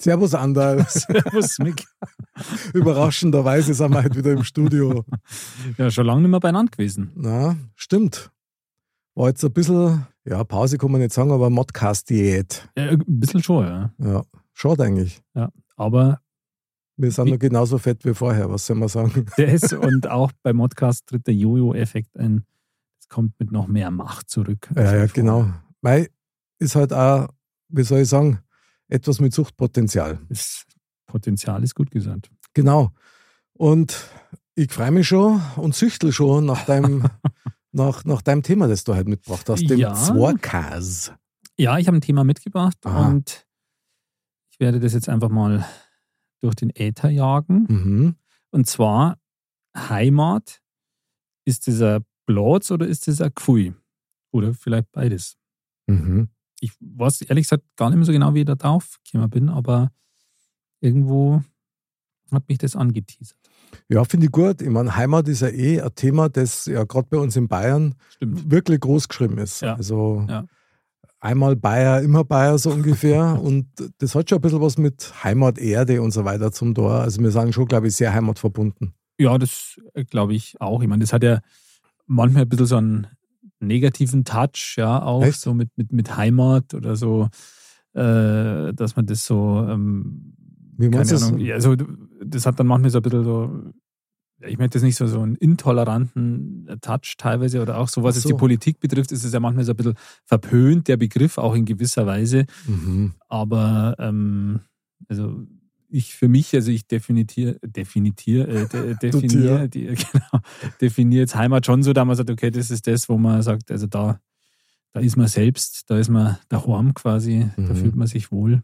Servus Anderl. Servus, Mick. Überraschenderweise sind wir heute wieder im Studio. Ja, schon lange nicht mehr beieinander gewesen. Na, stimmt. War jetzt ein bisschen, ja, Pause kann man nicht sagen, aber Modcast-Diät. Ja, ein bisschen schon, ja. Ja, schade eigentlich. ja. Aber Wir sind noch genauso fett wie vorher, was soll man sagen? das und auch bei Modcast tritt der Jojo-Effekt ein. Es kommt mit noch mehr Macht zurück. Ja, ja, genau. Weil ist halt auch, wie soll ich sagen, etwas mit Suchtpotenzial. Das Potenzial ist gut gesagt. Genau. Und ich freue mich schon und süchtel schon nach deinem, nach, nach deinem Thema, das du heute mitgebracht hast, dem Ja. Zwarkas. Ja, ich habe ein Thema mitgebracht Aha. und ich werde das jetzt einfach mal durch den Äther jagen. Mhm. Und zwar Heimat. Ist das ein Platz oder ist das ein Gfui? Oder vielleicht beides. Mhm. Ich weiß ehrlich gesagt gar nicht mehr so genau, wie ich da drauf gekommen bin, aber irgendwo hat mich das angeteasert. Ja, finde ich gut. Ich meine, Heimat ist ja eh ein Thema, das ja gerade bei uns in Bayern Stimmt. wirklich groß geschrieben ist. Ja. Also Ja. einmal Bayer, immer Bayer so ungefähr. und das hat schon ein bisschen was mit Heimat, Erde und so weiter zum Tor. Also wir sagen schon, glaube ich, sehr heimatverbunden. Ja, das glaube ich auch. Ich meine, das hat ja manchmal ein bisschen so einen negativen Touch, ja, auch Echt? so mit, mit, mit Heimat oder so, äh, dass man das so, ähm, Wie meinst keine das? Ahnung, ja, so, das hat dann manchmal so ein bisschen so, ich möchte das nicht so, so einen intoleranten Touch teilweise oder auch so, was Ach jetzt so. die Politik betrifft, ist es ja manchmal so ein bisschen verpönt, der Begriff auch in gewisser Weise. Mhm. Aber ähm, also ich für mich, also ich definiere, definiere, äh, de, definiere, die, genau, definiere jetzt Heimat schon so, da man sagt, okay, das ist das, wo man sagt, also da, da ist man selbst, da ist man daheim quasi, da Mhm. fühlt man sich wohl.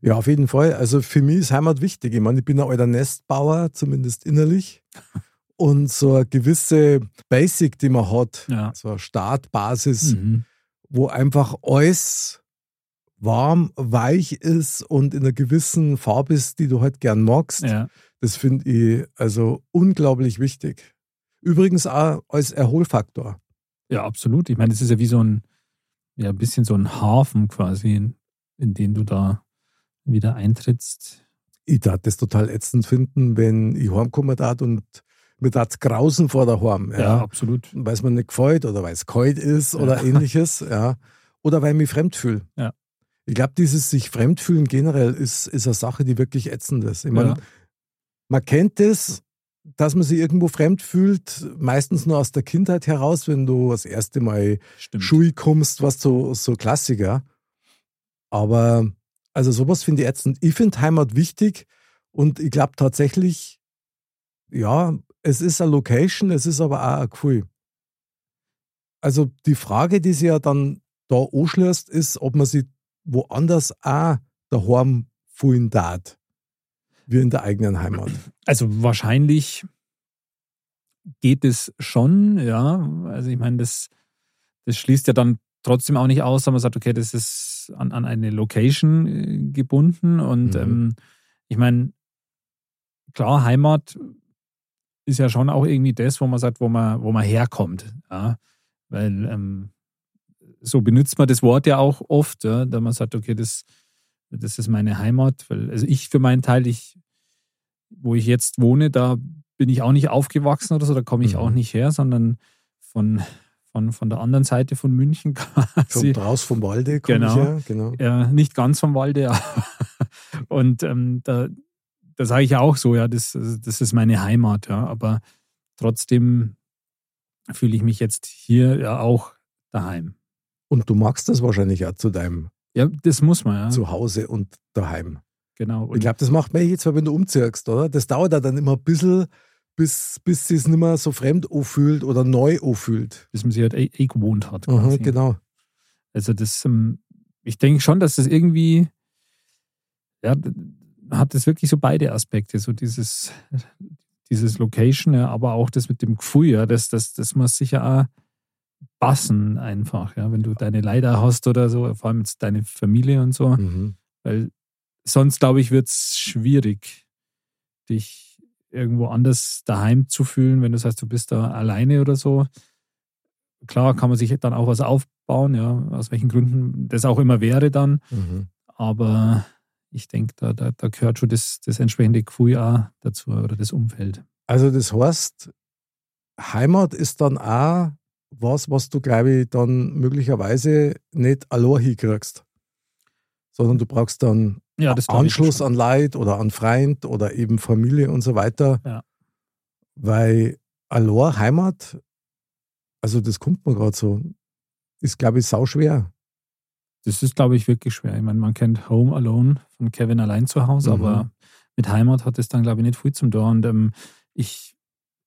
Ja, auf jeden Fall. Also für mich ist Heimat wichtig. Ich meine, ich bin ein alter Nestbauer, zumindest innerlich. Und so eine gewisse Basic, die man hat, Ja. so eine Startbasis, Mhm. wo einfach alles warm, weich ist und in einer gewissen Farbe ist, die du halt gern magst. Ja. Das finde ich also unglaublich wichtig. Übrigens auch als Erholfaktor. ja, absolut. Ich meine, das ist ja wie so ein, ja, ein bisschen so ein Hafen quasi, in, in den du da wieder eintrittst. Ich darf das total ätzend finden, wenn ich heimkomme dat und mir das grausen vor der Heim. Ja, absolut. weil es mir nicht gefällt oder weil es kalt ist Ja. oder ähnliches, ja. Oder weil ich mich fremd fühle. Ja. Ich glaube, dieses sich fremd fühlen generell ist, ist eine Sache, die wirklich ätzend ist. Ich meine, Ja. man kennt das, dass man sich irgendwo fremd fühlt, meistens nur aus der Kindheit heraus, wenn du das erste Mal Stimmt. Schui kommst, was so, so Klassiker. Aber also sowas finde ich ätzend. Ich finde Heimat wichtig und ich glaube tatsächlich, ja, es ist eine Location, es ist aber auch ein Gefühl. Also die Frage, die sich ja dann da anschließt, ist, ob man sich woanders auch daheim fühlen darf, wie in der eigenen Heimat. Also wahrscheinlich geht es schon, ja. Also ich meine, das, das schließt ja dann trotzdem auch nicht aus, wenn man sagt, okay, das ist an, an eine Location äh, gebunden. Und Mhm. ähm, ich meine, klar, Heimat ist ja schon auch irgendwie das, wo man sagt, wo man, wo man herkommt. Ja? Weil ähm, so benutzt man das Wort ja auch oft, ja? da man sagt, okay, das, das ist meine Heimat. Weil, also ich für meinen Teil, ich, wo ich jetzt wohne, da bin ich auch nicht aufgewachsen oder so, da komme ich Mhm. auch nicht her, sondern von, von, von der anderen Seite von München quasi. Kommt raus vom Walde, komm Genau. ich her. Genau. Ja, nicht ganz vom Walde, aber und ähm, da, da sage ich ja auch so, ja, das, das ist meine Heimat, ja, aber trotzdem fühle ich mich jetzt hier ja auch daheim. Und du magst das wahrscheinlich auch zu deinem Ja, das muss man, ja. Zuhause und daheim. Genau. Ich Und, glaube, das macht man jetzt, wenn du umziehst, oder? Das dauert ja dann immer ein bisschen, bis, bis sie es nicht mehr so fremd anfühlt oder neu anfühlt. bis man sich halt eh, eh gewohnt hat. Aha, genau. Also das, ähm, ich denke schon, dass das irgendwie, ja, hat das wirklich so beide Aspekte, so dieses, dieses Location, ja, aber auch das mit dem Gefühl, ja, das, das, das muss sicher auch passen einfach, ja, wenn du deine Leider hast oder so, vor allem jetzt deine Familie und so, Mhm. weil sonst, glaube ich, wird es schwierig, dich irgendwo anders daheim zu fühlen, wenn du sagst, du bist da alleine oder so. Klar kann man sich dann auch was aufbauen, ja, aus welchen Gründen das auch immer wäre dann, Mhm. aber ich denke, da, da, da gehört schon das, das entsprechende Gefühl auch dazu oder das Umfeld. Also das heißt, Heimat ist dann auch was, was du, glaube ich, dann möglicherweise nicht allein hinkriegst, sondern du brauchst dann Ja, Anschluss an Leid oder an Freund oder eben Familie und so weiter. Ja. Weil allein Heimat, also das kommt mir gerade so, ist, glaube ich, sau schwer. Das ist, glaube ich, wirklich schwer. Ich meine, man kennt Home Alone von Kevin allein zu Hause, Mhm. aber mit Heimat hat es dann, glaube ich, nicht viel zum Tor. Und ähm, ich,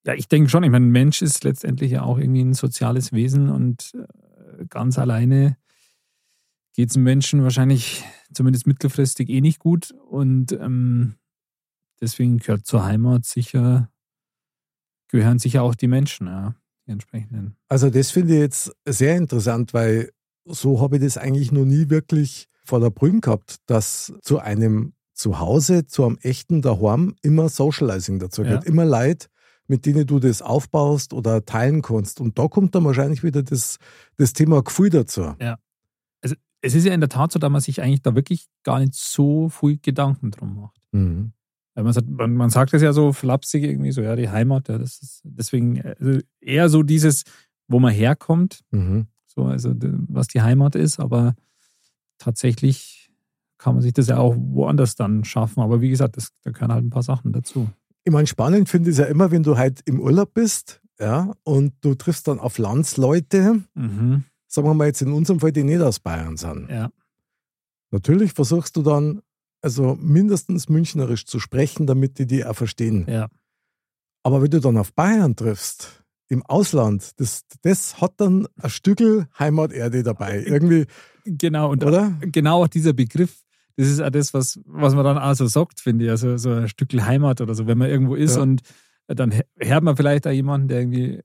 ja, ich denke schon, ich meine, ein Mensch ist letztendlich ja auch irgendwie ein soziales Wesen und äh, ganz alleine geht es einem Menschen wahrscheinlich zumindest mittelfristig eh nicht gut. Und ähm, deswegen gehört zur Heimat sicher, gehören sicher auch die Menschen, ja, die entsprechenden. Also das finde ich jetzt sehr interessant, weil so habe ich das eigentlich noch nie wirklich vor der Brühe gehabt, dass zu einem Zuhause, zu einem echten Daheim immer Socializing dazu gehört. Ja. Immer Leute, mit denen du das aufbaust oder teilen kannst. Und da kommt dann wahrscheinlich wieder das, das Thema Gefühl dazu. Es ist ja in der Tat so, dass man sich eigentlich da wirklich gar nicht so viel Gedanken drum macht. Mhm. Weil man, sagt, man, sagt das ja so flapsig irgendwie so, ja, die Heimat, ja, das ist deswegen also eher so dieses, wo man herkommt, Mhm. so, also was die Heimat ist, aber tatsächlich kann man sich das ja auch woanders dann schaffen. Aber wie gesagt, das, da gehören halt ein paar Sachen dazu. Ich meine, spannend finde ich es ja immer, wenn du halt im Urlaub bist, ja, und du triffst dann auf Landsleute, Mhm. sagen wir mal jetzt in unserem Fall, die nicht aus Bayern sind. Ja. Natürlich versuchst du dann, also mindestens münchnerisch zu sprechen, damit die die auch verstehen. Ja. Aber wenn du dann auf Bayern triffst, im Ausland, das, das hat dann ein Stückel Heimaterde dabei. Irgendwie, Genau, und oder? genau auch dieser Begriff, das ist auch das, was, was man dann auch so sagt, finde ich. Also so ein Stück Heimat oder so, wenn man irgendwo ist Ja. und dann hört man vielleicht auch jemanden, der irgendwie,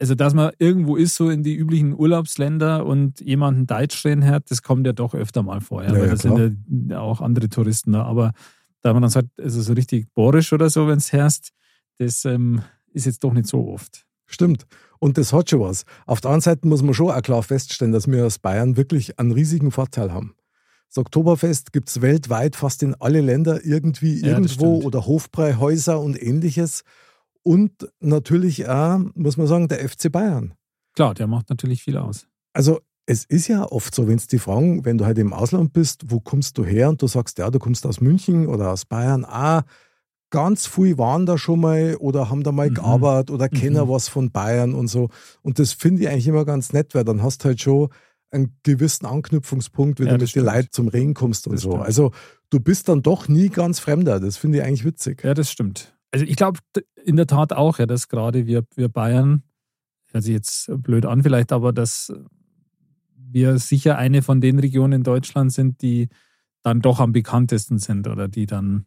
also dass man irgendwo ist, so in die üblichen Urlaubsländer und jemanden Deutsch reden hört, das kommt ja doch öfter mal vor. Ja, Ja, weil ja, da sind ja auch andere Touristen da. Aber da man dann sagt, also so richtig borisch oder so, wenn es herrscht, das ähm, ist jetzt doch nicht so oft. Stimmt. Und das hat schon was. Auf der anderen Seite muss man schon auch klar feststellen, dass wir aus Bayern wirklich einen riesigen Vorteil haben. Das Oktoberfest gibt es weltweit fast in alle Länder irgendwie Ja, irgendwo oder Hofbräuhäuser und ähnliches. Und natürlich auch, muss man sagen, der FC Bayern. Klar, der macht natürlich viel aus. Also es ist ja oft so, wenn es die fragen, wenn du halt im Ausland bist, wo kommst du her? Und du sagst, ja, du kommst aus München oder aus Bayern. Ah, ganz viel waren da schon mal oder haben da mal Mhm. gearbeitet oder kennen Mhm. was von Bayern und so. Und das finde ich eigentlich immer ganz nett, weil dann hast du halt schon einen gewissen Anknüpfungspunkt, wenn Ja, du mit den. Leuten zum Reden kommst und Das so. stimmt. Also du bist dann doch nie ganz Fremder. Das finde ich eigentlich witzig. Ja, das stimmt. Also ich glaube in der Tat auch, ja, dass gerade wir, wir Bayern, hört sich jetzt blöd an vielleicht, aber dass wir sicher eine von den Regionen in Deutschland sind, die dann doch am bekanntesten sind oder die dann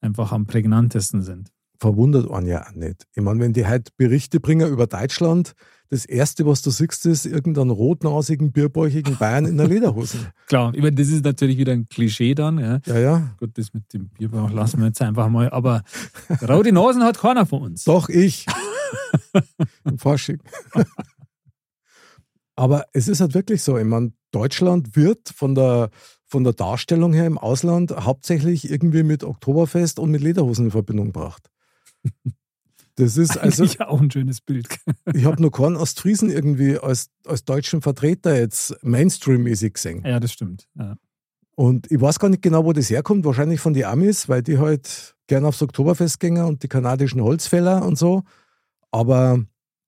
einfach am prägnantesten sind. Verwundert einen ja auch nicht. Ich meine, wenn die halt Berichte bringen über Deutschland, das Erste, was du siehst, ist irgendeinen rotnasigen, bierbäuchigen Bayern in der Lederhose. Klar, ich meine, das ist natürlich wieder ein Klischee dann. Ja. Ja, ja. Gut, das mit dem Bierbauch lassen wir jetzt einfach mal. Aber rote Nasen hat keiner von uns. Doch, ich. Im Fasching. Aber es ist halt wirklich so. Ich meine, Deutschland wird von der, von der Darstellung her im Ausland hauptsächlich irgendwie mit Oktoberfest und mit Lederhosen in Verbindung gebracht. Das ist also, Eigentlich auch ein schönes Bild. ich habe noch keinen Ostfriesen irgendwie als, als deutschen Vertreter jetzt Mainstream-mäßig gesehen. Ja, das stimmt. Ja. Und ich weiß gar nicht genau, wo das herkommt. Wahrscheinlich von den Amis, weil die halt gern aufs Oktoberfest gehen und die kanadischen Holzfäller und so. Aber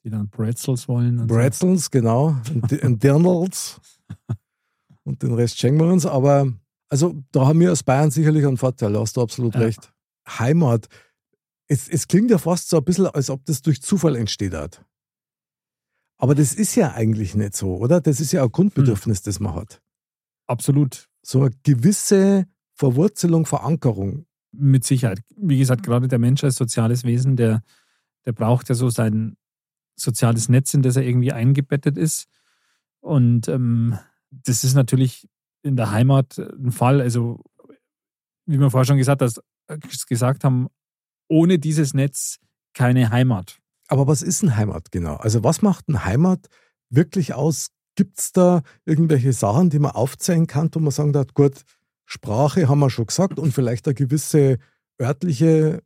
Die dann Pretzels wollen. Und Bretzels, genau, und, und Dirndls und den Rest schenken wir uns. Aber also da haben wir als Bayern sicherlich einen Vorteil, da hast du absolut Ja. recht. Heimat. Es, es klingt ja fast so ein bisschen, als ob das durch Zufall entsteht hat. Aber das ist ja eigentlich nicht so, oder? Das ist ja ein Grundbedürfnis, Hm. das man hat. Absolut. So eine gewisse Verwurzelung, Verankerung. Mit Sicherheit. Wie gesagt, gerade der Mensch als soziales Wesen, der, der braucht ja so sein soziales Netz, in das er irgendwie eingebettet ist. Und ähm, das ist natürlich in der Heimat ein Fall. Also, wie wir vorher schon gesagt, hast, gesagt haben, ohne dieses Netz keine Heimat. Aber was ist ein Heimat genau? Also, was macht ein Heimat wirklich aus? Gibt es da irgendwelche Sachen, die man aufzählen kann, wo man sagen darf, gut, Sprache haben wir schon gesagt und vielleicht eine gewisse örtliche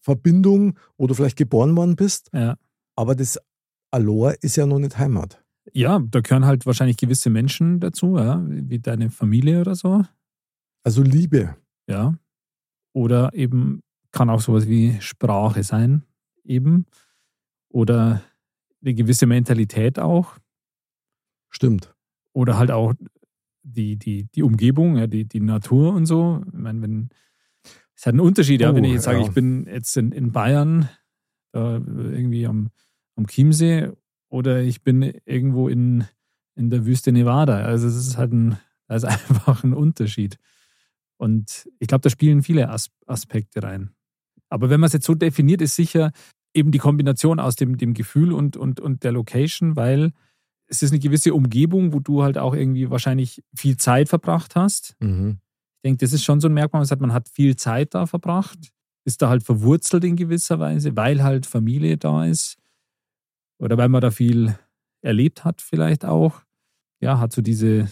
Verbindung, wo du vielleicht geboren worden bist. Ja. Aber das Alor ist ja noch nicht Heimat. Ja, da gehören halt wahrscheinlich gewisse Menschen dazu, ja, wie deine Familie oder so. Also Liebe. Ja. Oder eben kann auch sowas wie Sprache sein, eben. Oder eine gewisse Mentalität auch. Stimmt. Oder halt auch die, die, die Umgebung, ja, die, die Natur und so. Ich meine, wenn es hat einen Unterschied, ja, wenn ich jetzt sage, ja. ich bin jetzt in, in Bayern, da irgendwie am, am Chiemsee oder ich bin irgendwo in, in der Wüste Nevada. Also es ist halt ein, da ist einfach ein Unterschied. Und ich glaube, da spielen viele As Aspekte rein. Aber wenn man es jetzt so definiert, ist sicher eben die Kombination aus dem, dem Gefühl und, und, und der Location, weil es ist eine gewisse Umgebung, wo du halt auch irgendwie wahrscheinlich viel Zeit verbracht hast. Mhm. Ich denke, das ist schon so ein Merkmal, man sagt, man hat viel Zeit da verbracht, ist da halt verwurzelt in gewisser Weise, weil halt Familie da ist oder weil man da viel erlebt hat vielleicht auch. Ja, hat so diese,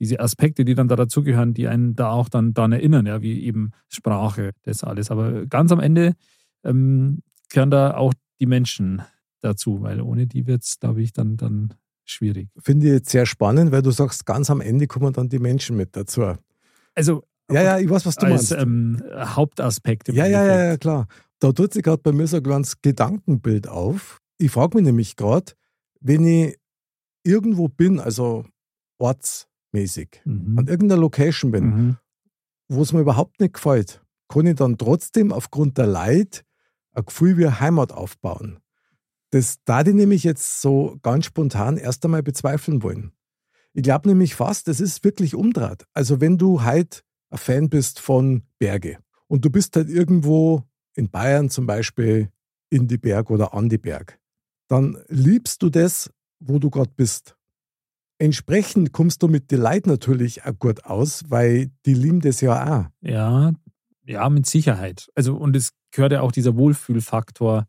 diese Aspekte, die dann da dazugehören, die einen da auch dann daran erinnern, ja, wie eben Sprache, das alles. Aber ganz am Ende ähm, gehören da auch die Menschen dazu, weil ohne die wird es, glaube ich, dann, dann schwierig. Finde ich jetzt sehr spannend, weil du sagst, ganz am Ende kommen dann die Menschen mit dazu. Also, Ja, ja, ich weiß, was du als meinst. ähm, Hauptaspekt. im Ja, ja, ja, ja, klar. Da tut sich gerade bei mir so ein kleines Gedankenbild auf. Ich frage mich nämlich gerade, wenn ich irgendwo bin, also ortsmäßig, Mhm. an irgendeiner Location bin, Mhm. wo es mir überhaupt nicht gefällt, kann ich dann trotzdem aufgrund der Leid ein Gefühl wie Heimat aufbauen. Das da die nämlich jetzt so ganz spontan erst einmal bezweifeln wollen. Ich glaube nämlich fast, das ist wirklich umdraht. Also wenn du halt ein Fan bist von Berge und du bist halt irgendwo in Bayern zum Beispiel in die Berg oder an die Berg, dann liebst du das, wo du gerade bist. Entsprechend kommst du mit den Leuten natürlich auch gut aus, weil die lieben das ja auch. Ja, ja, mit Sicherheit. Also, und es gehört ja auch dieser Wohlfühlfaktor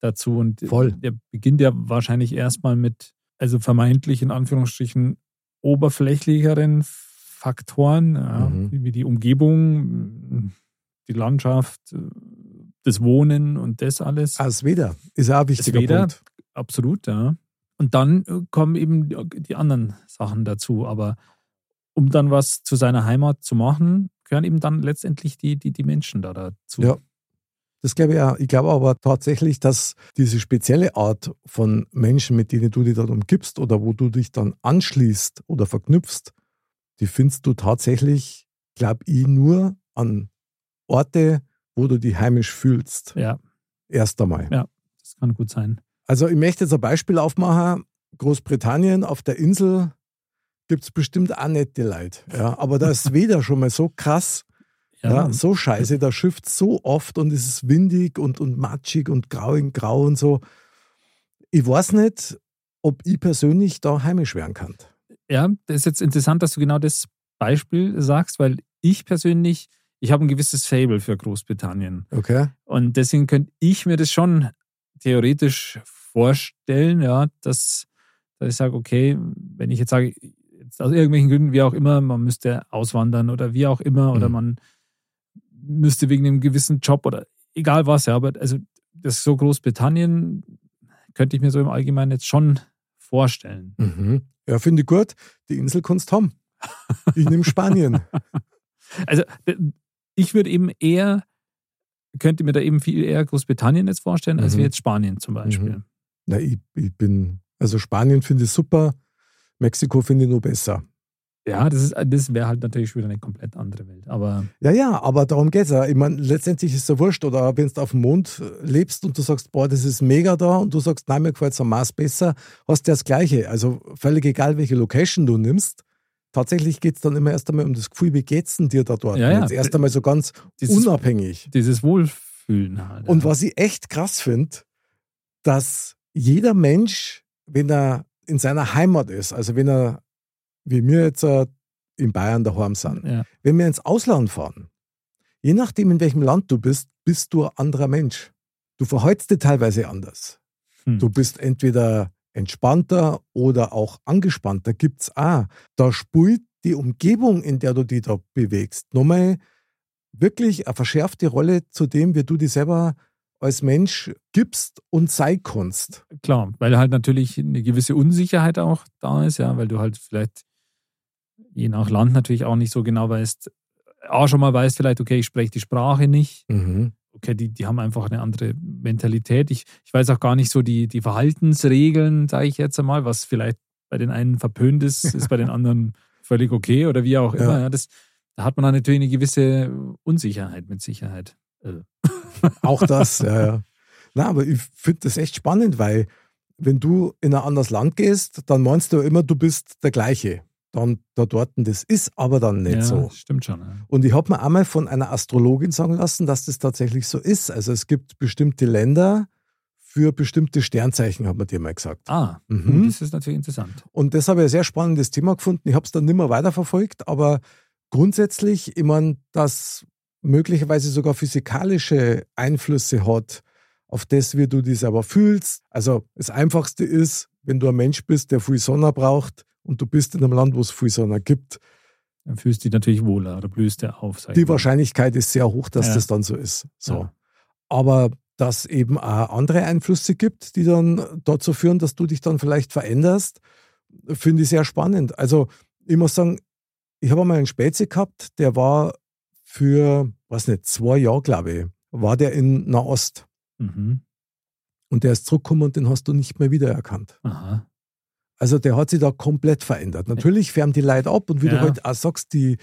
dazu. Und Voll. der beginnt ja wahrscheinlich erstmal mit, also vermeintlich in Anführungsstrichen, oberflächlicheren Faktoren, ja, Mhm. wie die Umgebung, die Landschaft, das Wohnen und das alles. Als Weder ist auch ein wichtiger Weder. Punkt. Absolut, ja. Und dann äh, kommen eben die- die anderen Sachen dazu. Aber um dann was zu seiner Heimat zu machen, gehören eben dann letztendlich die, die, die Menschen da dazu. Ja. Das glaube ich auch. Ich glaube aber tatsächlich, dass diese spezielle Art von Menschen, mit denen du dich dann umgibst oder wo du dich dann anschließt oder verknüpfst, die findest du tatsächlich, glaube ich, nur an Orte, wo du dich heimisch fühlst. Ja, Erst einmal. Ja. das kann gut sein. Also ich möchte jetzt ein Beispiel aufmachen. Großbritannien auf der Insel gibt es bestimmt auch nette Leute. Ja, aber da ist weder schon mal so krass, Ja, ja, so scheiße, da schifft so oft und es ist windig und, und matschig und grau in grau und so. Ich weiß nicht, ob ich persönlich da heimisch werden kann. ja, das ist jetzt interessant, dass du genau das Beispiel sagst, weil ich persönlich, ich habe ein gewisses Fable für Großbritannien. Okay? Und deswegen könnte ich mir das schon theoretisch vorstellen, ja, dass, dass ich sage, okay, wenn ich jetzt sage, jetzt aus irgendwelchen Gründen, wie auch immer, man müsste auswandern oder wie auch immer, oder Mhm. man müsste wegen einem gewissen Job oder egal was, ja, aber also das so Großbritannien könnte ich mir so im Allgemeinen jetzt schon vorstellen. Mhm. Ja, finde ich gut. Die Insel kannst du haben. Ich nehme Spanien. Also ich würde eben eher, könnte mir da eben viel eher Großbritannien jetzt vorstellen, als Mhm. wie jetzt Spanien zum Beispiel. Mhm. Na, ich, ich bin, also Spanien finde ich super, Mexiko finde ich nur besser. Ja, das, ist- das wäre halt natürlich wieder eine komplett andere Welt. Aber Ja, ja, aber darum geht es ja. Ich meine, letztendlich ist es ja wurscht. Oder wenn du auf dem Mond lebst und du sagst, boah, das ist mega da und du sagst, nein, mir gefällt es am Mars besser, hast du ja das Gleiche. Also völlig egal, welche Location du nimmst, tatsächlich geht es dann immer erst einmal um das Gefühl, wie geht's denn dir da dort? Ja, ja. Jetzt erst einmal so ganz Dieses- unabhängig. Dieses Wohlfühlen halt. Und was ich echt krass finde, dass jeder Mensch, wenn er in seiner Heimat ist, also wenn er, wie wir jetzt äh, in Bayern daheim sind, Ja. wenn wir ins Ausland fahren, je nachdem, in welchem Land du bist, bist du ein anderer Mensch. Du verhältst dich teilweise anders. Hm. Du bist entweder entspannter oder auch angespannter. Gibt's auch. Da spielt die Umgebung, in der du dich da bewegst, nochmal wirklich eine verschärfte Rolle zu dem, wie du dich selber als Mensch gibst und sein kannst. Klar, weil halt natürlich eine gewisse Unsicherheit auch da ist, ja, weil du halt vielleicht je nach Land natürlich auch nicht so genau weißt, auch schon mal weißt vielleicht, okay, ich spreche die Sprache nicht, okay, die, die haben einfach eine andere Mentalität. Ich, ich weiß auch gar nicht so die, die Verhaltensregeln, sage ich jetzt einmal, was vielleicht bei den einen verpönt ist, ist bei den anderen völlig okay oder wie auch Ja. immer. Ja, das, da hat man dann natürlich eine gewisse Unsicherheit mit Sicherheit. Äh, Auch das, ja, ja. Na, aber ich finde das echt spannend, weil wenn du in ein anderes Land gehst, dann meinst du immer, du bist der gleiche. Dann da dort, das ist aber dann nicht ja, so. Stimmt schon. Ja. Und ich habe mir einmal von einer Astrologin sagen lassen, dass das tatsächlich so ist. Also es gibt bestimmte Länder für bestimmte Sternzeichen, hat man dir mal gesagt. Ah, Mhm. das ist natürlich interessant. Und das habe ich ein sehr spannendes Thema gefunden. Ich habe es dann nicht mehr weiterverfolgt, aber grundsätzlich, ich meine, dass möglicherweise sogar physikalische Einflüsse hat auf das, wie du dich selber fühlst. Also das Einfachste ist, wenn du ein Mensch bist, der viel Sonne braucht und du bist in einem Land, wo es viel Sonne gibt, Dann fühlst du dich natürlich wohler oder blühst du auf. die. Wahrscheinlichkeit ist sehr hoch, dass Ja. das dann so ist. So. Ja. Aber dass eben auch andere Einflüsse gibt, die dann dazu führen, dass du dich dann vielleicht veränderst, finde ich sehr spannend. Also ich muss sagen, ich habe einmal einen Spätze gehabt, der war für, weiß nicht, zwei Jahre, glaube ich, war der in Nahost. Mhm. Und der ist zurückgekommen und den hast du nicht mehr wiedererkannt. Aha. Also der hat sich da komplett verändert. Natürlich färben die Leute ab und wie du Ja. halt auch sagst, die,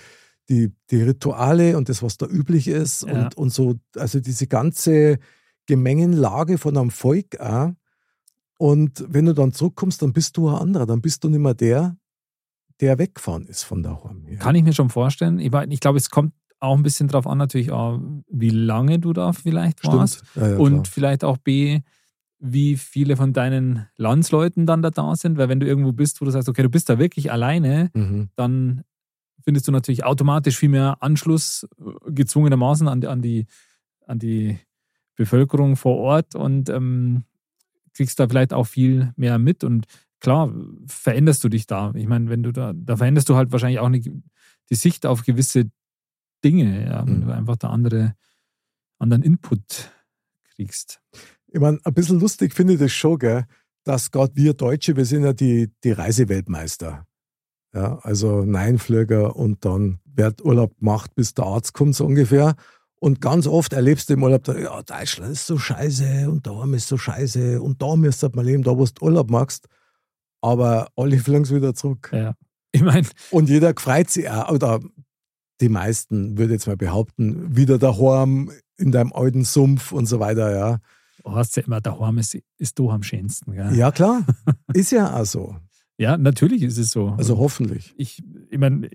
die, die Rituale und das, was da üblich ist Ja. und, und so, also diese ganze Gemengenlage von einem Volk auch. Und wenn du dann zurückkommst, dann bist du ein anderer, dann bist du nicht mehr der, der weggefahren ist von daheim. Ja. Kann ich mir schon vorstellen. Ich, ich glaube, es kommt auch ein bisschen drauf an, natürlich auch, wie lange du da vielleicht warst. Stimmt. Ja, ja, und klar. vielleicht auch B, wie viele von deinen Landsleuten dann da da sind. Weil wenn du irgendwo bist, wo du sagst, okay, du bist da wirklich alleine, Mhm. dann findest du natürlich automatisch viel mehr Anschluss äh, gezwungenermaßen an, die- an, die, an die Bevölkerung vor Ort und ähm, kriegst da vielleicht auch viel mehr mit. Und klar, veränderst du dich da. Ich meine, wenn du da, da veränderst du halt wahrscheinlich auch nicht die Sicht auf gewisse Dinge, ja, wenn Mhm. du einfach da andere, anderen Input kriegst. Ich meine, ein bisschen lustig finde ich das schon, gell, dass gerade wir Deutsche, wir sind ja die, die Reiseweltmeister. Ja, also Neinflüger und dann wird Urlaub gemacht, bis der Arzt kommt, so ungefähr. Und ganz oft erlebst du im Urlaub, ja, Deutschland ist so scheiße und da ist so scheiße und da müsstest du mal leben, da wo du Urlaub machst. Aber alle fliegen wieder zurück. Ja. Ich meine, Und jeder freut sich auch, oder die meisten, würde ich jetzt mal behaupten, wieder daheim in deinem alten Sumpf und so weiter, ja. du hast ja immer, daheim ist, ist du am schönsten. Gell? Ja, klar. Ist ja auch so. ja, natürlich ist es so. Also hoffentlich. ich, ich meine,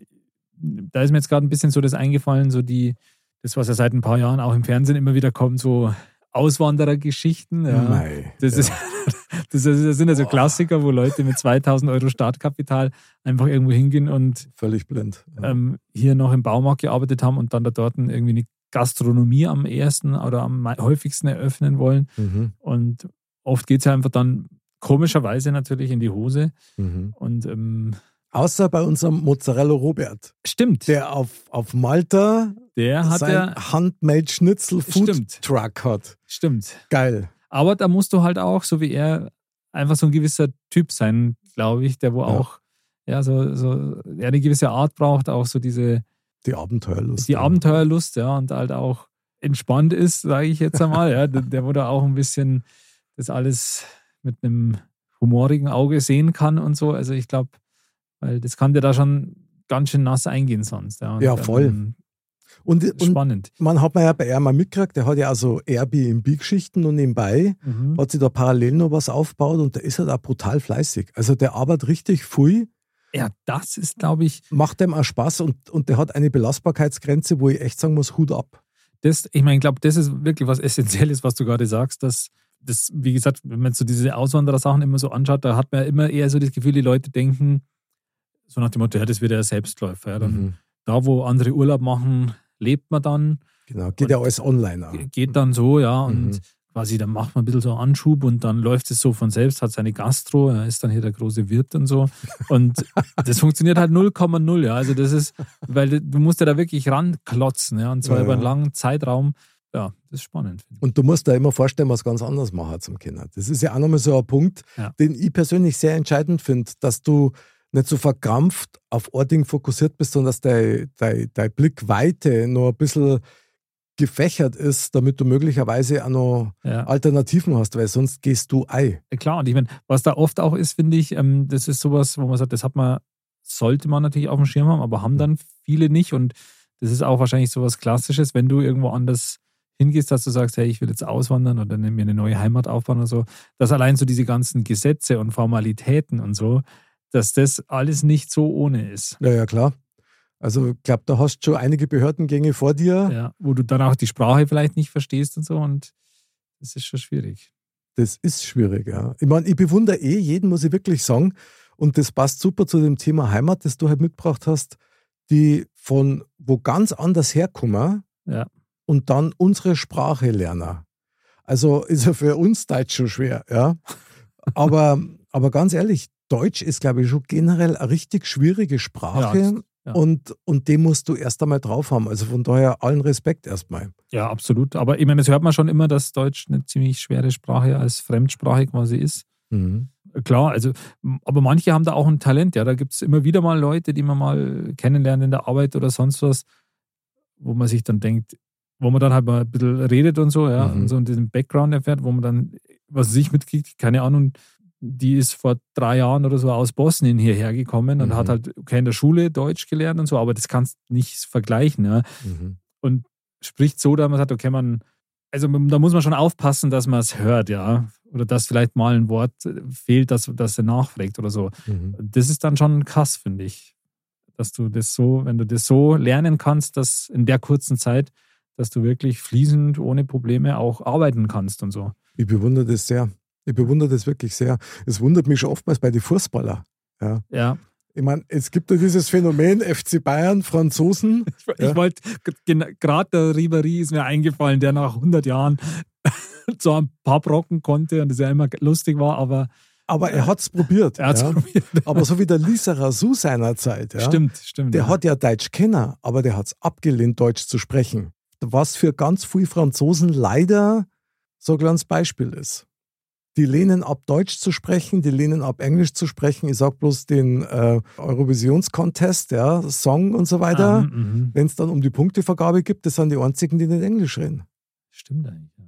da ist mir jetzt gerade ein bisschen so das eingefallen, so die, das, was ja seit ein paar Jahren auch im Fernsehen immer wieder kommt, so Auswanderergeschichten. Ja. Mei. Das, ja. ist, das, das sind ja so Klassiker, wo Leute mit 2000 Euro Startkapital einfach irgendwo hingehen und völlig blind. Ja. ähm, hier noch im Baumarkt gearbeitet haben und dann da dort irgendwie eine Gastronomie am ersten oder am häufigsten eröffnen wollen. Mhm. Und oft geht es ja einfach dann komischerweise natürlich in die Hose. Mhm. Und ähm, Außer bei unserem Mozzarella Robert, stimmt, der, der auf, auf Malta hat sein Handmade Schnitzel Food Stimmt. Truck hat. stimmt. Geil. Aber da musst du halt auch, so wie er, einfach so ein gewisser Typ sein, glaube ich, der wo Ja. auch ja, so, so ja, eine gewisse Art braucht, auch so diese Die Abenteuerlust. die ja. Abenteuerlust, ja, und halt auch entspannt ist, sage ich jetzt einmal, ja, der, der wo da auch ein bisschen das alles mit einem humorigen Auge sehen kann und so. Also ich glaube, weil das kann dir da schon ganz schön nass eingehen sonst. Ja, Ja, voll. ähm, Und, und spannend. man hat man ja bei ihm mal mitgekriegt, der hat ja also Airbnb-Geschichten und nebenbei Mhm. hat sich da parallel noch was aufgebaut und der ist halt auch brutal fleißig. Also der arbeitet richtig viel Ja, das ist, glaube ich. Macht dem auch Spaß und, und der hat eine Belastbarkeitsgrenze, wo ich echt sagen muss, Hut ab. Das, ich meine, ich glaube, das ist wirklich was Essentielles, was du gerade sagst, dass das, wie gesagt, wenn man so diese Auswanderer-Sachen immer so anschaut, da hat man immer eher so das Gefühl, die Leute denken, so nach dem Motto, ja, das wird ja Selbstläufer. Ja, dann, mhm. Da, wo andere Urlaub machen, lebt man dann. Genau, geht ja alles online. Auch. Geht dann so, ja. Und mhm. quasi, dann macht man ein bisschen so Anschub und dann läuft es so von selbst, hat seine Gastro, er ist dann hier der große Wirt und so. Und das funktioniert halt 0,0, ja. Also das ist, weil du musst ja da wirklich ranklotzen, ja. Und zwar ja, über einen langen Zeitraum. Ja, das ist spannend. Und du musst da immer vorstellen, was ganz anderes machen zum Kinder. Das ist ja auch nochmal so ein Punkt, ja. den ich persönlich sehr entscheidend finde, dass du nicht so verkrampft auf Ording fokussiert bist, sondern dass dein, dein, dein Blickweite noch ein bisschen gefächert ist, damit du möglicherweise auch noch ja. Alternativen hast, weil sonst gehst du ei. Klar, und ich meine, was da oft auch ist, finde ich, ähm, das ist sowas, wo man sagt, das hat man, sollte man natürlich auf dem Schirm haben, aber haben dann viele nicht. Und das ist auch wahrscheinlich sowas Klassisches, wenn du irgendwo anders hingehst, dass du sagst, hey, ich will jetzt auswandern oder mir eine neue Heimat aufbauen oder so, dass allein so diese ganzen Gesetze und Formalitäten und so, dass das alles nicht so ohne ist. Ja, ja, klar. Also ich glaube, da hast du schon einige Behördengänge vor dir. Ja, wo du dann auch die Sprache vielleicht nicht verstehst und so und das ist schon schwierig. Das ist schwierig, ja. Ich meine, ich bewundere eh jeden, muss ich wirklich sagen. Und das passt super zu dem Thema Heimat, das du halt mitgebracht hast, die von wo ganz anders herkommen ja. und dann unsere Sprache lernen. Also ist ja für uns Deutsch schon schwer, ja. Aber, aber ganz ehrlich, Deutsch ist, glaube ich, schon generell eine richtig schwierige Sprache. Ja, ja. Und, und den musst du erst einmal drauf haben. Also von daher allen Respekt erstmal. Ja, absolut. Aber ich meine, das hört man schon immer, dass Deutsch eine ziemlich schwere Sprache als Fremdsprache quasi ist. Mhm. Klar, also, aber manche haben da auch ein Talent. Ja, da gibt es immer wieder mal Leute, die man mal kennenlernen in der Arbeit oder sonst was, wo man sich dann denkt, wo man dann halt mal ein bisschen redet und so, ja, mhm. und so diesen Background erfährt, wo man dann, was sich mitkriegt, keine Ahnung, die ist vor drei Jahren oder so aus Bosnien hierher gekommen und mhm. hat halt okay, in der Schule Deutsch gelernt und so, aber das kannst du nicht vergleichen. Ja? Mhm. Und spricht so, dass man sagt, okay, man, also da muss man schon aufpassen, dass man es hört, ja. Oder dass vielleicht mal ein Wort fehlt, dass, dass er nachfragt oder so. Mhm. Das ist dann schon krass, finde ich. Dass du das so, wenn du das so lernen kannst, dass in der kurzen Zeit, dass du wirklich fließend, ohne Probleme auch arbeiten kannst und so. Ich bewundere das sehr. Ich bewundere das wirklich sehr. Es wundert mich schon oftmals bei den Fußballer. Ja. ja. Ich meine, es gibt ja dieses Phänomen FC Bayern, Franzosen. Ich, ja. wollte, gerade der Ribéry ist mir eingefallen, der nach 100 Jahren so ein paar Brocken konnte und das ja immer lustig war, aber. Aber er hat es probiert. Er hat's ja. probiert. Aber so wie der Lisa Rasu seinerzeit. Ja, stimmt, stimmt. Der ja. hat ja Deutsch kennen, aber der hat es abgelehnt, Deutsch zu sprechen. Was für ganz viele Franzosen leider so ein kleines Beispiel ist die lehnen ab, Deutsch zu sprechen, die lehnen ab, Englisch zu sprechen. Ich sag bloß den äh, Eurovisions-Contest, ja, Song und so weiter. Ah, mhm. Wenn es dann um die Punktevergabe gibt, das sind die einzigen, die nicht Englisch reden. Stimmt eigentlich. Ja.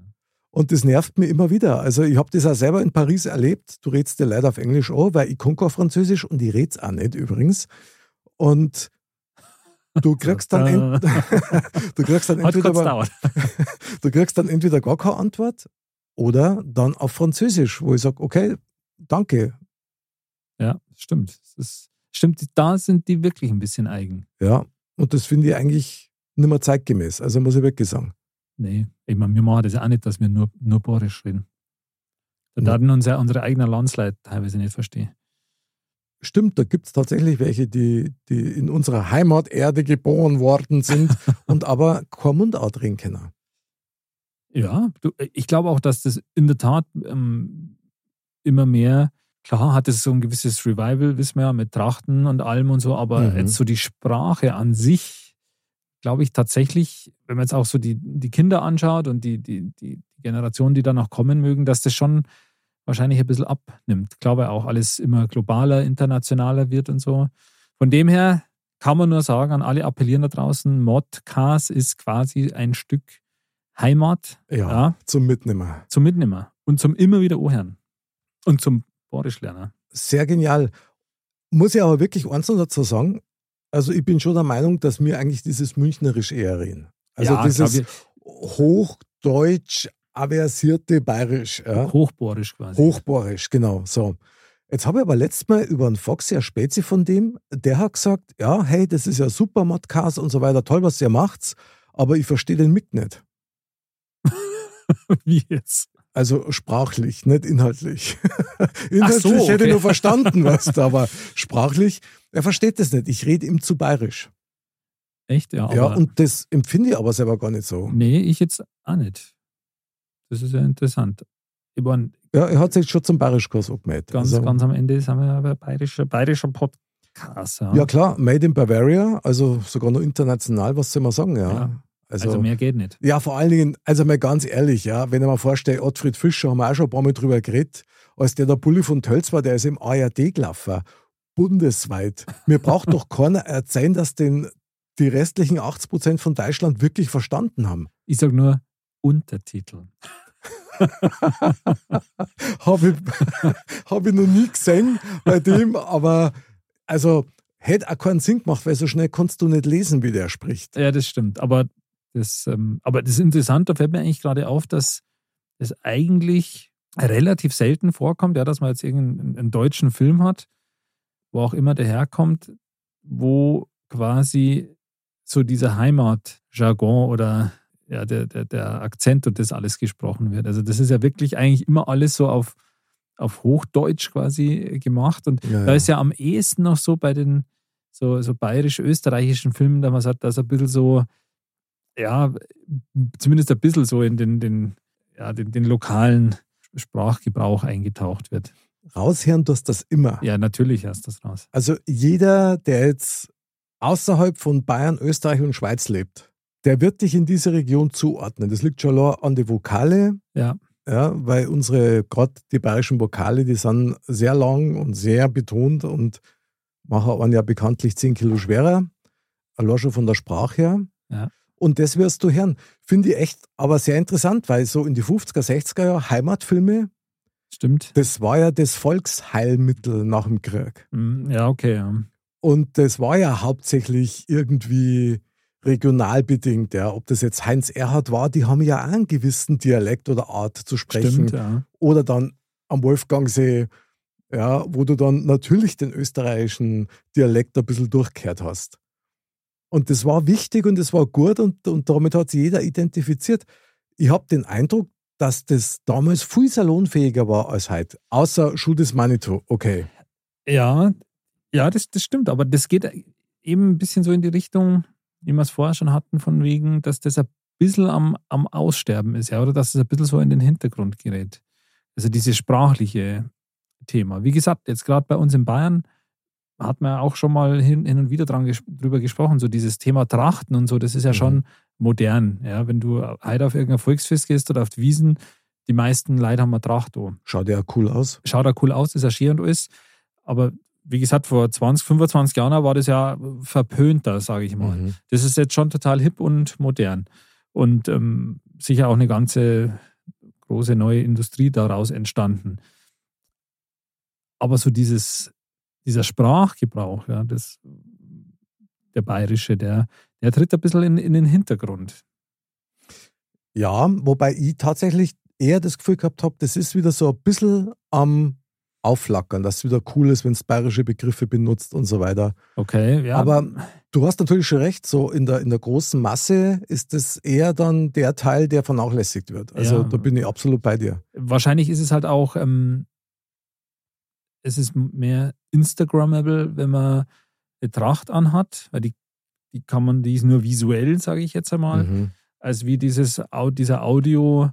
Und das nervt mir immer wieder. Also ich habe das auch selber in Paris erlebt. Du redest dir leider auf Englisch auch, weil ich kann kein Französisch und ich rede es auch nicht übrigens. Und du kriegst dann, du kriegst dann entweder du kriegst dann entweder gar keine Antwort oder dann auf Französisch, wo ich sage, okay, danke. Ja, stimmt. Ist, stimmt, da sind die wirklich ein bisschen eigen. Ja, und das finde ich eigentlich nicht mehr zeitgemäß. Also muss ich wirklich sagen. Nee, ich meine, wir machen das ja auch nicht, dass wir nur, nur Borisch reden. Da ja. uns ja unsere eigenen Landsleute teilweise nicht verstehen. Stimmt, da gibt es tatsächlich welche, die, die in unserer Heimaterde geboren worden sind und aber kein Mundart reden können. Ja, du, äh, ich glaube auch, dass das in der Tat ähm, immer mehr, klar hat es so ein gewisses Revival, wissen wir ja, mit Trachten und allem und so, aber mhm. jetzt so die Sprache an sich, glaube ich tatsächlich, wenn man jetzt auch so die, die Kinder anschaut und die, die, die Generationen, die da noch kommen mögen, dass das schon wahrscheinlich ein bisschen abnimmt. Ich glaube auch, alles immer globaler, internationaler wird und so. Von dem her kann man nur sagen, an alle appellieren da draußen, Modcast ist quasi ein Stück Heimat. Ja, ja, zum Mitnehmer. Zum Mitnehmer. Und zum immer wieder Ohren. Und zum Borischlerner. Sehr genial. Muss ich aber wirklich eins noch dazu sagen. Also ich bin schon der Meinung, dass wir eigentlich dieses Münchnerisch eher reden. Also ja, dieses Hochdeutsch aversierte Bayerisch. Ja. Hochborisch quasi. Hochborisch, genau. So. Jetzt habe ich aber letztes Mal über einen Foxy, eine Spezi von dem, der hat gesagt, ja, hey, das ist ja super Modcast und so weiter, toll, was ihr macht, aber ich verstehe den Mick nicht. Wie jetzt? Also sprachlich, nicht inhaltlich. inhaltlich so, okay. hätte ich nur verstanden, was aber sprachlich, er versteht das nicht. Ich rede ihm zu bayerisch. Echt? Ja, ja, und das empfinde ich aber selber gar nicht so. Nee, ich jetzt auch nicht. Das ist ja interessant. Ich mein, Ja, er hat sich schon zum Bayerischkurs abgemeldet. ganz, Also- ganz am Ende sind wir ja bei bayerischer, bayerischer Podcast. Ja, Ja klar, Made in Bavaria, also sogar noch international, was soll man sagen, ja. Ja. Also, also, mehr geht nicht. ja, vor allen Dingen, also mal ganz ehrlich, ja, wenn ich mir vorstelle, Ottfried Fischer, haben wir auch schon ein paar Mal drüber geredet, als der der Bulli von Tölz war, der ist im ARD gelaufen, bundesweit. Mir braucht doch keiner erzählen, dass den die restlichen 80 Prozent von Deutschland wirklich verstanden haben. Ich sage nur Untertitel. Habe ich, hab ich noch nie gesehen bei dem, aber also hätte auch keinen Sinn gemacht, weil so schnell kannst du nicht lesen, wie der spricht. Ja, das stimmt. Aber das, ähm, aber das Interessante, da fällt mir eigentlich gerade auf, dass es eigentlich relativ selten vorkommt, ja, dass man jetzt irgendeinen einen deutschen Film hat, wo auch immer der herkommt, wo quasi so dieser Heimatjargon oder ja, der, der, der Akzent und das alles gesprochen wird. Also das ist ja wirklich eigentlich immer alles so auf, auf Hochdeutsch quasi gemacht. Und Ja, da ja. ist ja am ehesten noch so bei den so, so bayerisch-österreichischen Filmen, da man sagt, dass ein bisschen so, ja, zumindest ein bisschen so in den, den, ja, den, den lokalen Sprachgebrauch eingetaucht wird. Raushören tust das immer. Ja, natürlich hast das raus. Also jeder, der jetzt außerhalb von Bayern, Österreich und Schweiz lebt, der wird dich in diese Region zuordnen. Das liegt schon an die Vokale, Ja, ja, weil unsere, gerade die bayerischen Vokale, die sind sehr lang und sehr betont und machen einen ja bekanntlich 10 Kilo schwerer, allein schon von der Sprache her. Ja. Und das wirst du hören. Finde ich echt aber sehr interessant, weil so in die 50er, 60er Jahre Heimatfilme, stimmt. das war ja das Volksheilmittel nach dem Krieg. Mm, Ja, okay. Ja. Und das war ja hauptsächlich irgendwie regional bedingt. Ja. Ob das jetzt Heinz Erhard war, die haben ja auch einen gewissen Dialekt oder Art zu sprechen. Stimmt, ja. Oder dann am Wolfgangsee, ja, wo du dann natürlich den österreichischen Dialekt ein bisschen durchgehört hast. Und das war wichtig und das war gut und, und damit hat sich jeder identifiziert. Ich habe den Eindruck, dass das damals viel salonfähiger war als heute. Außer Schuh des Manitou, okay. Ja, ja das, das stimmt. Aber das geht eben ein bisschen so in die Richtung, wie wir es vorher schon hatten, von wegen, dass das ein bisschen am, am Aussterben ist, ja, oder dass es ein bisschen so in den Hintergrund gerät. Also dieses sprachliche Thema. Wie gesagt, jetzt gerade bei uns in Bayern hat man ja auch schon mal hin, hin und wieder dran ges drüber gesprochen, so dieses Thema Trachten und so, das ist ja Mhm. schon modern. Ja, wenn du heute auf irgendein Volksfest gehst oder auf die Wiesen, die meisten Leute haben eine Tracht an Schaut ja cool aus. schaut auch cool aus, ist ja schön und alles. Aber wie gesagt, vor 20, 25 Jahren war das ja verpönter, sage ich mal. Mhm. Das ist jetzt schon total hip und modern. Und ähm, sicher auch eine ganze große neue Industrie daraus entstanden. Aber so dieses, dieser Sprachgebrauch, ja, das, der bayerische, der, der tritt ein bisschen in, in den Hintergrund. Ja, wobei ich tatsächlich eher das Gefühl gehabt habe, das ist wieder so ein bisschen am Aufflackern, dass es wieder cool ist, wenn es bayerische Begriffe benutzt und so weiter. Okay, ja. Aber du hast natürlich schon recht, so in der, in der großen Masse ist es eher dann der Teil, der vernachlässigt wird. Also Ja. da bin ich absolut bei dir. wahrscheinlich ist es halt auch, ähm, es ist mehr Instagrammable, wenn man eine Tracht anhat, weil die, die kann man, die ist nur visuell, sage ich jetzt einmal, Mhm. als wie dieses, dieser Audio,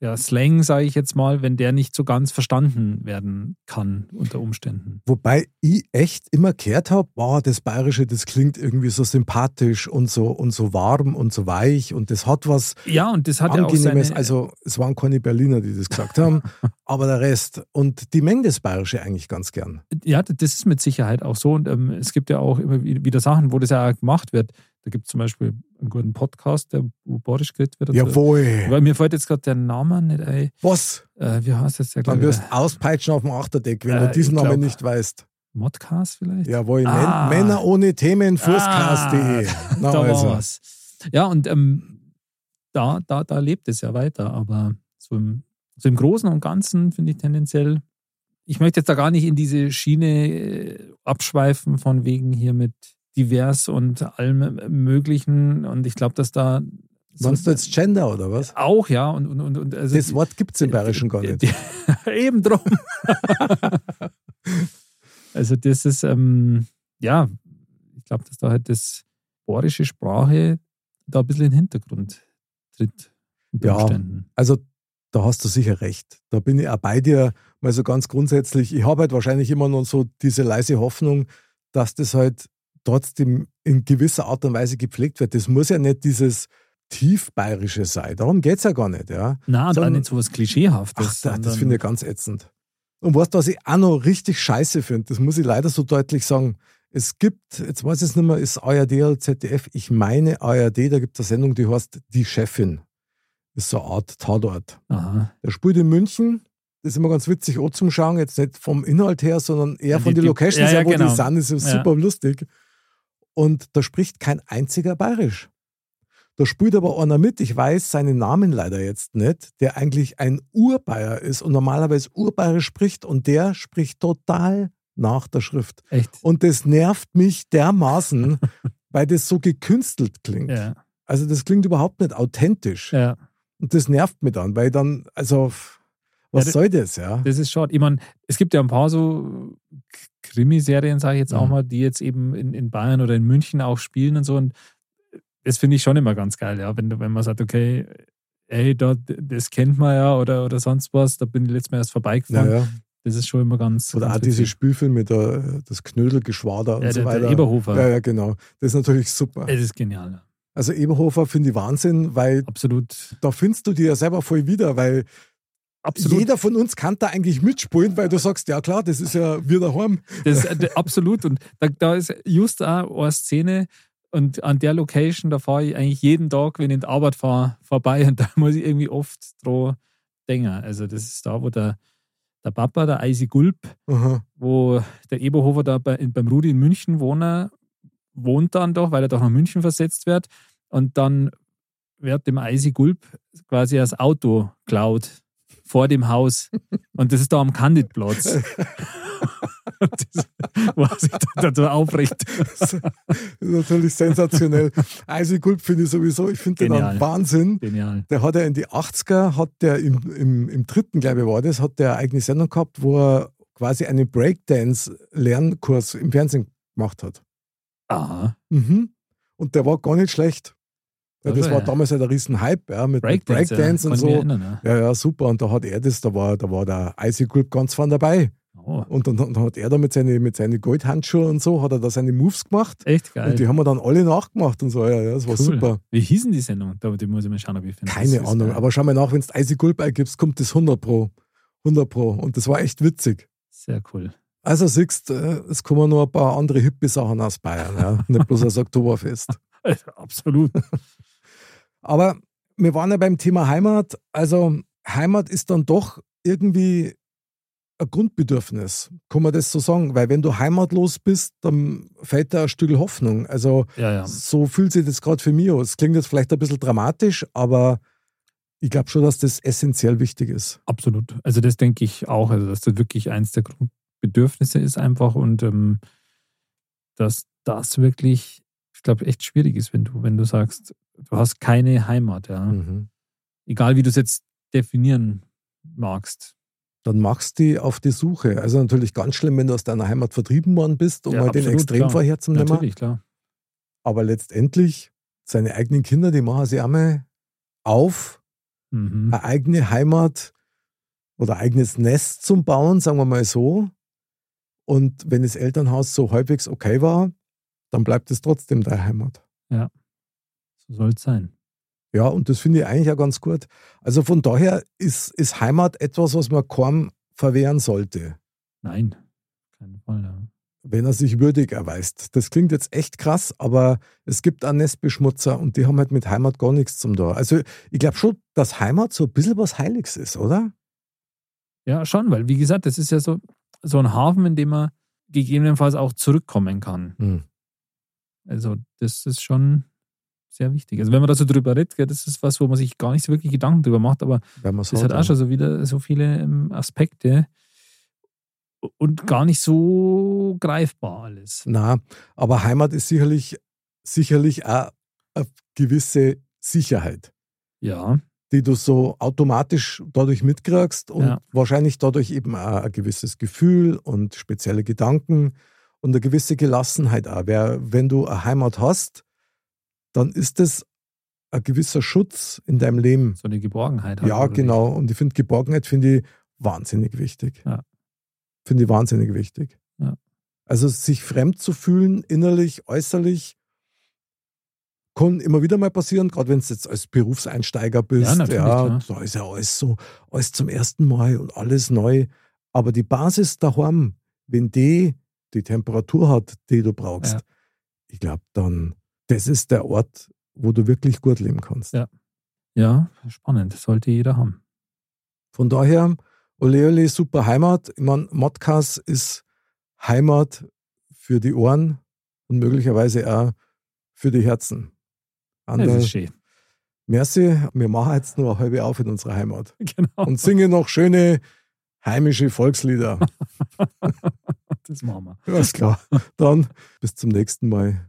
ja, Slang, sage ich jetzt mal, wenn der nicht so ganz verstanden werden kann unter Umständen. Wobei ich echt immer gehört habe, wow, das Bayerische, das klingt irgendwie so sympathisch und so und so warm und so weich und das hat was Ja, und das hat Angenehmes. seine, also es waren keine Berliner, die das gesagt haben, aber der Rest. Und die mengen das Bayerische eigentlich ganz gern. Ja, das ist mit Sicherheit auch so. Und ähm, es gibt ja auch immer wieder Sachen, wo das ja auch gemacht wird. Da gibt es zum Beispiel einen guten Podcast, der wo Borisch geredet wird. Jawohl. Weil mir fällt jetzt gerade der Name nicht ein. Was? Äh, wie heißt jetzt der? Dann wirst du auspeitschen auf dem Achterdeck, wenn Äh, du diesen Namen nicht weißt. Modcast vielleicht? Jawohl, Ah. Män- Männer ohne Themen, Fußcast.de. Ah, Na, da war also. was. Ja, und ähm, da, da, da lebt es ja weiter. Aber so im, so im Großen und Ganzen finde ich tendenziell ich möchte jetzt da gar nicht in diese Schiene äh, abschweifen, von wegen hier mit divers und allem Möglichen. Und ich glaube, dass da. Du jetzt Gender oder was? Auch, ja. Und, und, und, und also das Wort gibt es im Bayerischen gar nicht. Eben drum. also, das ist, ähm, ja, ich glaube, dass da halt das bayerische Sprache da ein bisschen in den Hintergrund tritt. Ja, Umständen. also da hast du sicher recht. Da bin ich auch bei dir, mal so ganz grundsätzlich. Ich habe halt wahrscheinlich immer noch so diese leise Hoffnung, dass das halt trotzdem in gewisser Art und Weise gepflegt wird. Das muss ja nicht dieses tiefbayerische sein. Darum geht es ja gar nicht. Ja. Nein, da nicht so was Klischeehaftes. Ach, das finde ich ganz ätzend. Und was, was ich auch noch richtig scheiße finde, das muss ich leider so deutlich sagen. Es gibt, jetzt weiß ich es nicht mehr, ist ARD oder ZDF, ich meine ARD, da gibt es eine Sendung, die heißt Die Chefin. Das ist so eine Art Tatort. Aha. Der spielt in München, das ist immer ganz witzig auch zum Schauen, jetzt nicht vom Inhalt her, sondern eher von den Locations ja, ja, wo genau. die sind, das ist ja. super lustig. Und da spricht kein einziger Bayerisch. Da spielt aber einer mit, ich weiß seinen Namen leider jetzt nicht, der eigentlich ein Urbayer ist und normalerweise Urbayerisch spricht und der spricht total nach der Schrift. Echt? Und das nervt mich dermaßen, weil das so gekünstelt klingt. Ja. Also das klingt überhaupt nicht authentisch. Ja. Und das nervt mich dann, weil dann, also was ja, das, soll das, ja? Das ist schade. Ich meine, es gibt ja ein paar so Krimiserien, sage ich jetzt auch mhm. mal, die jetzt eben in, in Bayern oder in München auch spielen und so. Und das finde ich schon immer ganz geil, ja. Wenn, wenn man sagt, okay, ey, da, das kennt man ja oder, oder sonst was, da bin ich letztes Mal erst vorbeigefahren. Ja, ja. Das ist schon immer ganz. Oder ganz auch diese Spielfilme, der, das Knödelgeschwader und ja, so weiter. Der Eberhofer. Ja, ja, genau. Das ist natürlich super. Das ist genial. Also Eberhofer finde ich Wahnsinn, weil Absolut. da findest du dir ja selber voll wieder, weil Absolut. Jeder von uns kann da eigentlich mitspielen, weil du sagst, ja klar, das ist ja wieder daheim. Das, äh, absolut. Und da, da, ist just auch eine Szene und an der Location, da fahre ich eigentlich jeden Tag, wenn ich in die Arbeit fahre, vorbei und da muss ich irgendwie oft dran denken. Also das ist da, wo der, der Papa, der Eisi Gulp, Aha. wo der Eberhofer da bei, beim Rudi in München wohnt, wohnt dann doch, weil er doch nach München versetzt wird. Und dann wird dem Eisi Gulp quasi das Auto klaut vor dem Haus. Und das ist da am Candidplatz. das, was sich da, da aufrecht. Das ist natürlich sensationell. Eisi Gulp finde ich sowieso, ich finde den einen Wahnsinn. Genial. Der hat ja in die 80er, hat der im, im, im dritten, glaube ich, war das, hat der eine eigene Sendung gehabt, wo er quasi einen Breakdance-Lernkurs im Fernsehen gemacht hat. Aha. Mhm. Und der war gar nicht schlecht. Ja, das war damals halt ein riesen Hype, ja, mit Breakdance, Breakdance ja. und so. Erinnern, ja. ja. ja, super. Und da hat er das, da war, da war der Icy Group ganz vorne dabei. Oh. Und dann, dann, hat er da mit seinen mit seine Goldhandschuhen und so, hat er da seine Moves gemacht. Echt geil. Und die haben wir dann alle nachgemacht und so. Ja, ja das war cool. super. Wie hießen die Sendung? Da die muss ich mal schauen, ob ich finde. Keine Ahnung, aber schau mal nach, wenn du Icy Gulp eingibst, kommt das 100 Pro. 100 Pro. Und das war echt witzig. Sehr cool. Also siehst äh, es kommen noch ein paar andere Hippie-Sachen aus Bayern, ja. Nicht bloß das Oktoberfest. Absolut. Aber wir waren ja beim Thema Heimat. Also Heimat ist dann doch irgendwie ein Grundbedürfnis, kann man das so sagen? Weil wenn du heimatlos bist, dann fällt da ein Stück Hoffnung. Also ja, ja. so fühlt sich das gerade für mich aus. Es klingt jetzt vielleicht ein bisschen dramatisch, aber ich glaube schon, dass das essentiell wichtig ist. Absolut. Also das denke ich auch, also dass das wirklich eins der Grundbedürfnisse ist einfach und ähm, dass das wirklich, ich glaube, echt schwierig ist, wenn du, wenn du sagst, du hast keine Heimat, ja. Mhm. Egal wie du es jetzt definieren magst. Dann machst du auf die Suche. Also natürlich ganz schlimm, wenn du aus deiner Heimat vertrieben worden bist, um ja, mal den Extremfall herzunehmen. Natürlich, klar. Aber letztendlich, seine eigenen Kinder, die machen sie einmal auf, mhm. eine eigene Heimat oder eigenes Nest zum Bauen, sagen wir mal so. Und wenn das Elternhaus so halbwegs okay war, dann bleibt es trotzdem deine Heimat. Ja. So soll es sein. Ja, und das finde ich eigentlich auch ganz gut. Also von daher ist, ist Heimat etwas, was man kaum verwehren sollte. Nein, keinen Fall. Ja. Wenn er sich würdig erweist. Das klingt jetzt echt krass, aber es gibt auch Nestbeschmutzer und die haben halt mit Heimat gar nichts zum Tor. Also ich glaube schon, dass Heimat so ein bisschen was Heiliges ist, oder? Ja, schon, weil wie gesagt, das ist ja so, so ein Hafen, in dem man gegebenenfalls auch zurückkommen kann. Hm. Also das ist schon sehr wichtig. Also wenn man da so drüber redet, das ist was, wo man sich gar nicht so wirklich Gedanken drüber macht, aber das hat auch schon so wieder so viele ähm, Aspekte. und gar nicht so greifbar alles. Na, aber Heimat ist sicherlich, sicherlich auch eine gewisse Sicherheit. Ja. Die du so automatisch dadurch mitkriegst und Ja. wahrscheinlich dadurch eben auch ein gewisses Gefühl und spezielle Gedanken und eine gewisse Gelassenheit auch. Wer, wenn du eine Heimat hast, dann ist es ein gewisser Schutz in deinem Leben. So eine Geborgenheit. halt, Ja, genau. Und ich finde Geborgenheit finde ich wahnsinnig wichtig. Ja. Finde ich wahnsinnig wichtig. Ja. Also sich fremd zu fühlen, innerlich, äußerlich, kann immer wieder mal passieren, gerade wenn du jetzt als Berufseinsteiger bist. Ja, natürlich, klar. da ist ja alles so, alles zum ersten Mal und alles neu. Aber die Basis daheim, wenn die die Temperatur hat, die du brauchst, Ja. ich glaube dann, das ist der Ort, wo du wirklich gut leben kannst. Ja. Ja, spannend. Sollte jeder haben. Von daher, ole ole, super Heimat. Ich meine, Modcast ist Heimat für die Ohren und möglicherweise auch für die Herzen. Das Anderl, ist schön. merci, wir machen jetzt nur eine halbe auf in unserer Heimat Genau. und singen noch schöne heimische Volkslieder. Das machen wir. Alles klar. Dann bis zum nächsten Mal.